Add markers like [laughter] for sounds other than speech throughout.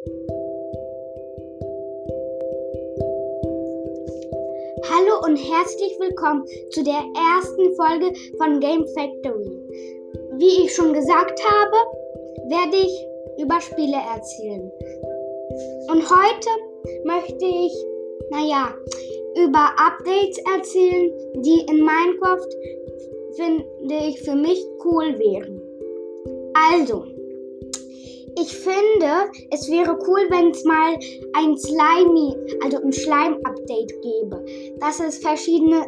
Hallo und herzlich willkommen zu der ersten Folge von Game Factory. Wie ich schon gesagt habe, werde ich über Spiele erzählen. Und heute möchte ich, naja, über Updates erzählen, die in Minecraft, finde ich, für mich cool wären. Also, ich finde, es wäre cool, wenn es mal ein Slimy, also ein Schleim-Update gäbe. Dass es verschiedene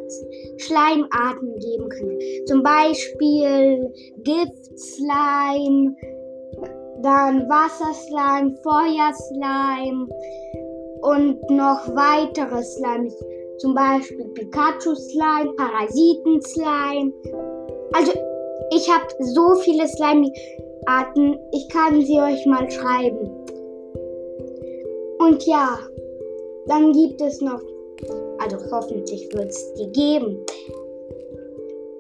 Schleimarten geben könnte. Zum Beispiel Gift-Slime, dann Wasserslime, Feuerslime und noch weitere Slimes. Zum Beispiel Pikachu-Slime, Parasiten-Slime. Also, ich habe so viele Slime-Arten. Ich kann sie euch mal schreiben. Und ja, dann gibt es noch, also hoffentlich wird es die geben.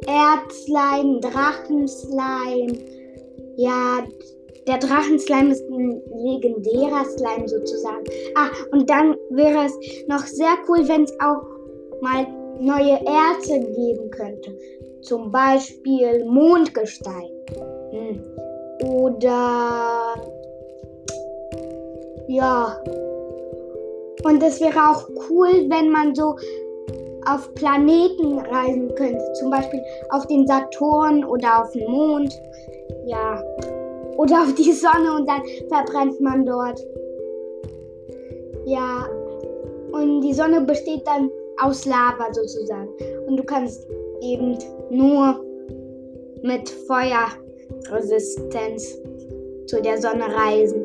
Erdslime, Drachenslime. Ja, der Drachenslime ist ein legendärer Slime sozusagen. Ah, und dann wäre es noch sehr cool, wenn es auch mal neue Erze geben könnte. Zum Beispiel Mondgestein. Hm. Oder ja. Und es wäre auch cool, wenn man so auf Planeten reisen könnte. Zum Beispiel auf den Saturn oder auf den Mond. Ja oder auf die Sonne und dann verbrennt man dort. Ja, und die Sonne besteht dann aus Lava sozusagen. Und du kannst eben nur mit Feuerresistenz zu der Sonne reisen.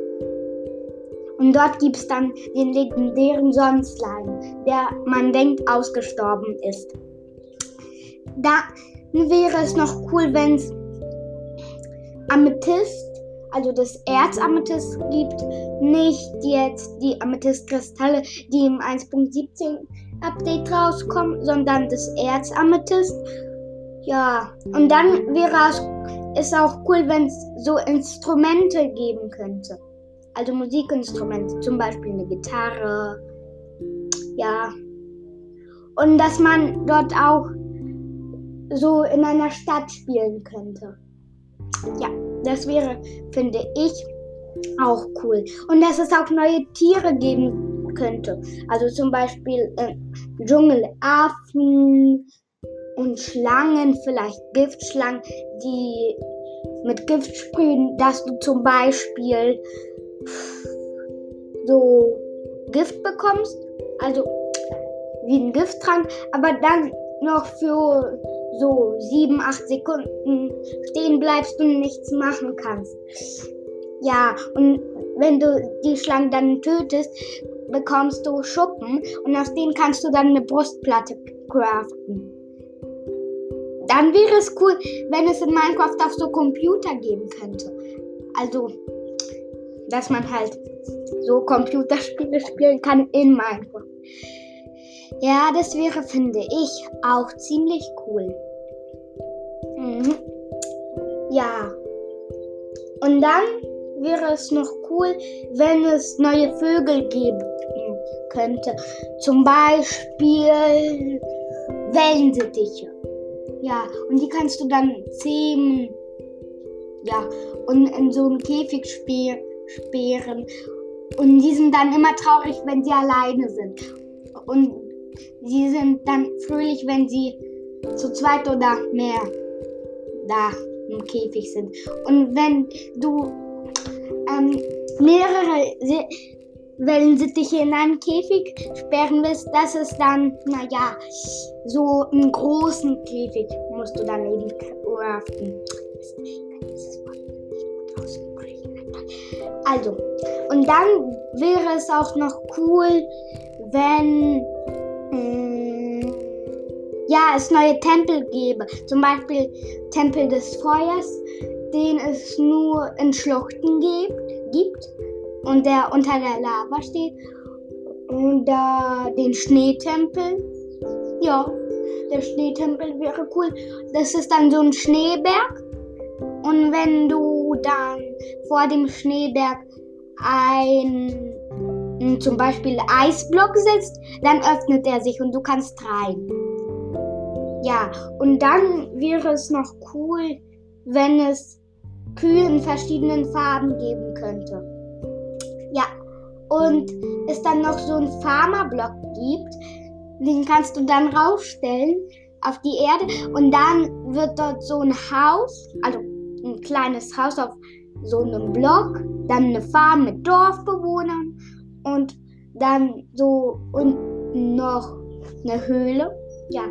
Und dort gibt es dann den legendären Sonnenslime, der man denkt ausgestorben ist. Da wäre es noch cool, wenn es Amethyst also das Erzamethyst gibt, nicht jetzt die Amethystkristalle, die im 1.17 Update rauskommen, sondern das Erzamethyst. Ja, und dann wäre es auch cool, wenn es so Instrumente geben könnte. Also Musikinstrumente, zum Beispiel eine Gitarre. Ja. Und dass man dort auch so in einer Stadt spielen könnte. Ja, das wäre, finde ich, auch cool. Und dass es auch neue Tiere geben könnte. Also zum Beispiel äh, Dschungelaffen und Schlangen, vielleicht Giftschlangen, die mit Gift sprühen, dass du zum Beispiel so Gift bekommst. Also wie ein Gifttrank, aber dann noch für so sieben, acht Sekunden stehen bleibst und nichts machen kannst. Ja, und wenn du die Schlange dann tötest, bekommst du Schuppen und aus denen kannst du dann eine Brustplatte craften. Dann wäre es cool, wenn es in Minecraft auch so Computer geben könnte. Also, dass man halt so Computerspiele [laughs] spielen kann in Minecraft. Ja, das wäre, finde ich, auch ziemlich cool. Mhm. Ja. Und dann wäre es noch cool, wenn es neue Vögel geben könnte. Zum Beispiel Wellensittiche. Ja, und die kannst du dann zähmen. Ja, und in so einen Käfig sperren. Und die sind dann immer traurig, wenn sie alleine sind. Und sie sind dann fröhlich, wenn sie zu zweit oder mehr da im Käfig sind. Und wenn du ähm, mehrere Wellensittiche in einen Käfig sperren willst, das ist dann, naja, so einen großen Käfig musst du dann eben craften. Also, und dann wäre es auch noch cool, wenn ja, es neue Tempel gäbe. Zum Beispiel Tempel des Feuers, den es nur in Schluchten gibt und der unter der Lava steht. Und da den Schneetempel. Ja, der Schneetempel wäre cool. Das ist dann so ein Schneeberg. Und wenn du dann vor dem Schneeberg ein zum Beispiel Eisblock sitzt, dann öffnet er sich und du kannst rein. Ja, und dann wäre es noch cool, wenn es Kühe in verschiedenen Farben geben könnte. Und es dann noch so einen Farmerblock gibt, den kannst du dann raufstellen auf die Erde und dann wird dort so ein Haus, also ein kleines Haus auf so einem Block, dann eine Farm mit Dorfbewohnern und dann so unten noch eine Höhle. Ja.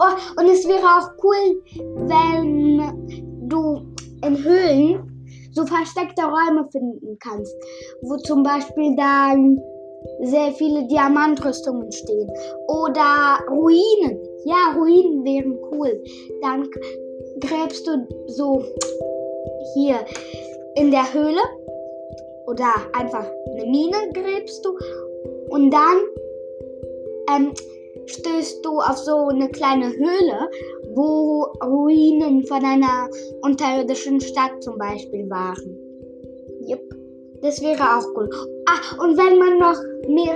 Oh, und es wäre auch cool, wenn du in Höhlen so versteckte Räume finden kannst, wo zum Beispiel dann sehr viele Diamantrüstungen stehen. Oder Ruinen. Ja, Ruinen wären cool. Dann gräbst du so hier in der Höhle oder einfach eine Mine gräbst du und dann ähm, stößt du auf so eine kleine Höhle, wo Ruinen von einer unterirdischen Stadt zum Beispiel waren. Yep. Das wäre auch cool. Ah, und wenn man noch mehr,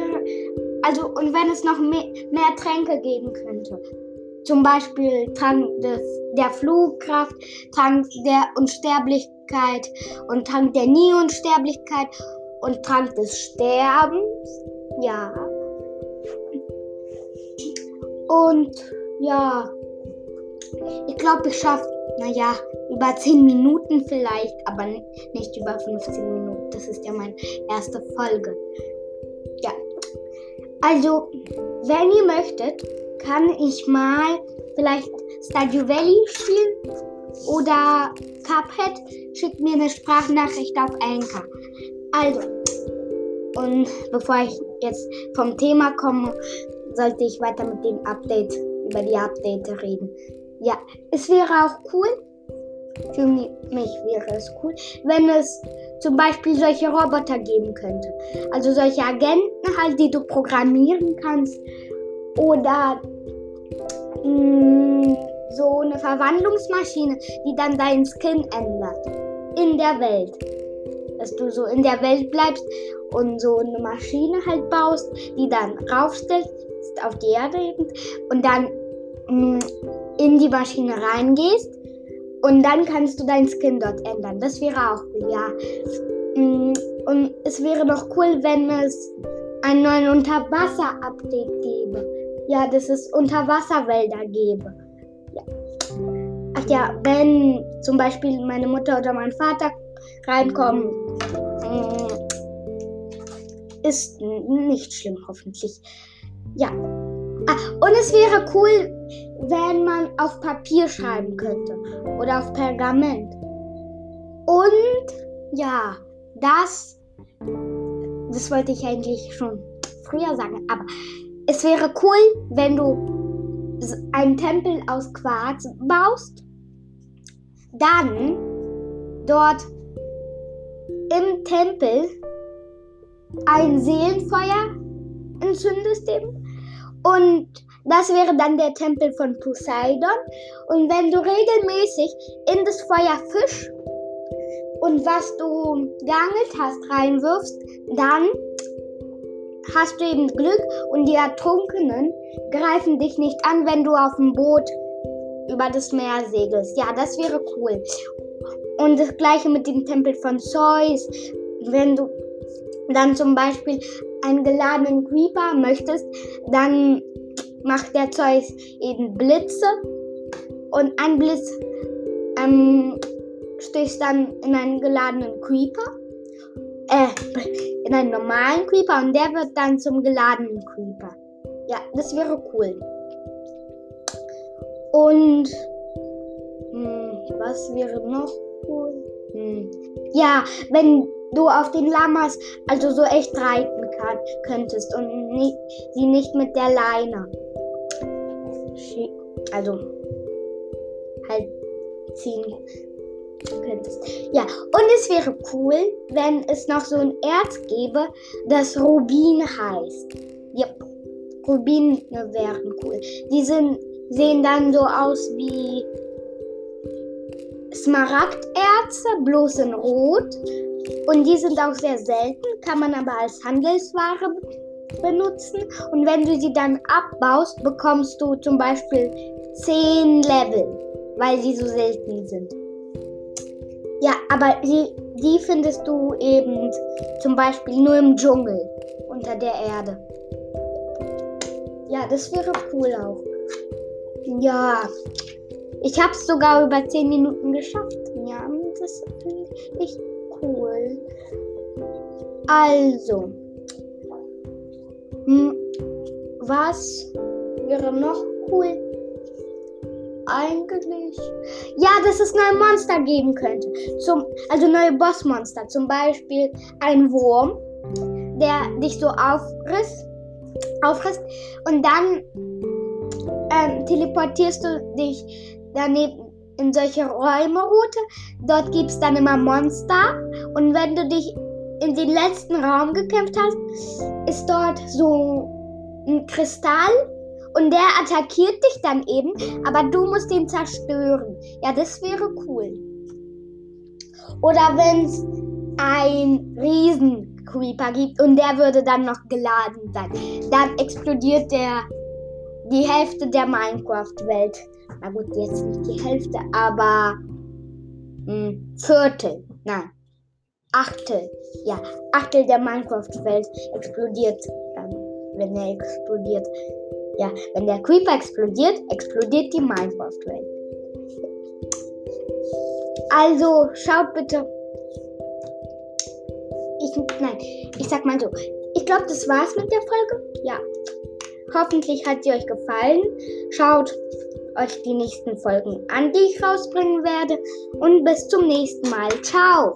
also und wenn es noch mehr, mehr Tränke geben könnte. Zum Beispiel Trank des, der Flugkraft, Trank der Unsterblichkeit und Trank der Nie-Unsterblichkeit und Trank des Sterbens. Ja. Und ja, ich glaube, ich schaffe, naja, über 10 Minuten vielleicht, aber nicht über 15 Minuten. Das ist ja meine erste Folge. Ja. Also, wenn ihr möchtet, kann ich mal vielleicht Stardew Valley spielen oder Cuphead. Schickt mir eine Sprachnachricht auf Anchor. Also, und bevor ich jetzt vom Thema komme, sollte ich weiter mit den Updates, über die Updates reden. Ja, es wäre auch cool, für mich wäre es cool, wenn es zum Beispiel solche Roboter geben könnte. Also solche Agenten halt, die du programmieren kannst. Oder mh, mm, so eine Verwandlungsmaschine, die dann deinen Skin ändert. In der Welt. Dass du so in der Welt bleibst und so eine Maschine halt baust, die dann raufstellst auf die Erde und dann mh, mm, in die Maschine reingehst und dann kannst du dein Skin dort ändern. Das wäre auch cool, ja. Mm, und es wäre noch cool, wenn es einen neuen Unterwasser-Update gäbe. Ja, dass es Unterwasserwälder gäbe. Ja. Ach ja, wenn zum Beispiel meine Mutter oder mein Vater reinkommen, mm, ist nicht schlimm, hoffentlich. Ja. Ah, und es wäre cool, wenn man auf Papier schreiben könnte oder auf Pergament. Und ja, das, das wollte ich eigentlich schon früher sagen, aber es wäre cool, wenn du einen Tempel aus Quarz baust, dann dort im Tempel ein Seelenfeuer entzündest eben und das wäre dann der Tempel von Poseidon. Und wenn du regelmäßig in das Feuer Fisch und was du geangelt hast reinwirfst, dann hast du eben Glück und die Ertrunkenen greifen dich nicht an, wenn du auf dem Boot über das Meer segelst. Ja, das wäre cool. Und das gleiche mit dem Tempel von Zeus. Wenn du dann zum Beispiel einen geladenen Creeper möchtest, dann macht der Zeus eben Blitze und ein Blitz ähm, stößt dann in einen geladenen Creeper, äh, in einen normalen Creeper und der wird dann zum geladenen Creeper. Ja, das wäre cool. Und hm, was wäre noch Hm. Ja, wenn du auf den Lamas also so echt reiten kann, könntest und nicht, sie nicht mit der Leine also halt ziehen könntest. Ja, und es wäre cool, wenn es noch so ein Erz gäbe, das Rubin heißt. Ja, Rubine wären cool. Die sind, sehen dann so aus wie Smaragderze, bloß in Rot. Und die sind auch sehr selten, kann man aber als Handelsware benutzen. Und wenn du sie dann abbaust, bekommst du zum Beispiel 10 Level, weil sie so selten sind. Ja, aber die, die findest du eben zum Beispiel nur im Dschungel unter der Erde. Ja, das wäre cool auch. Ja, ich habe es sogar über 10 Minuten geschafft. Ja, das finde ich cool. Also, was wäre noch cool? Eigentlich. Ja, dass es neue Monster geben könnte. Zum, also neue Bossmonster. Zum Beispiel ein Wurm, der dich so aufrisst. Und dann ähm, teleportierst du dich daneben in solche Räume-Route. Dort gibt es dann immer Monster. Und wenn du dich in den letzten Raum gekämpft hast, ist dort so ein Kristall und der attackiert dich dann eben, aber du musst ihn zerstören. Ja, das wäre cool. Oder wenn es ein Riesen-Creeper gibt und der würde dann noch geladen sein, dann explodiert der die Hälfte der Minecraft-Welt. Na gut, jetzt nicht die Hälfte, aber ein Viertel. Nein, Achtel. Ja, Achtel der Minecraft-Welt explodiert wenn er explodiert. Ja, wenn der Creeper explodiert, explodiert die Minecraft-Welt. Also, schaut bitte. Ich, nein, ich sag mal so. Ich glaube, das war's mit der Folge. Ja. Hoffentlich hat sie euch gefallen. Schaut euch die nächsten Folgen an, die ich rausbringen werde. Und bis zum nächsten Mal. Ciao.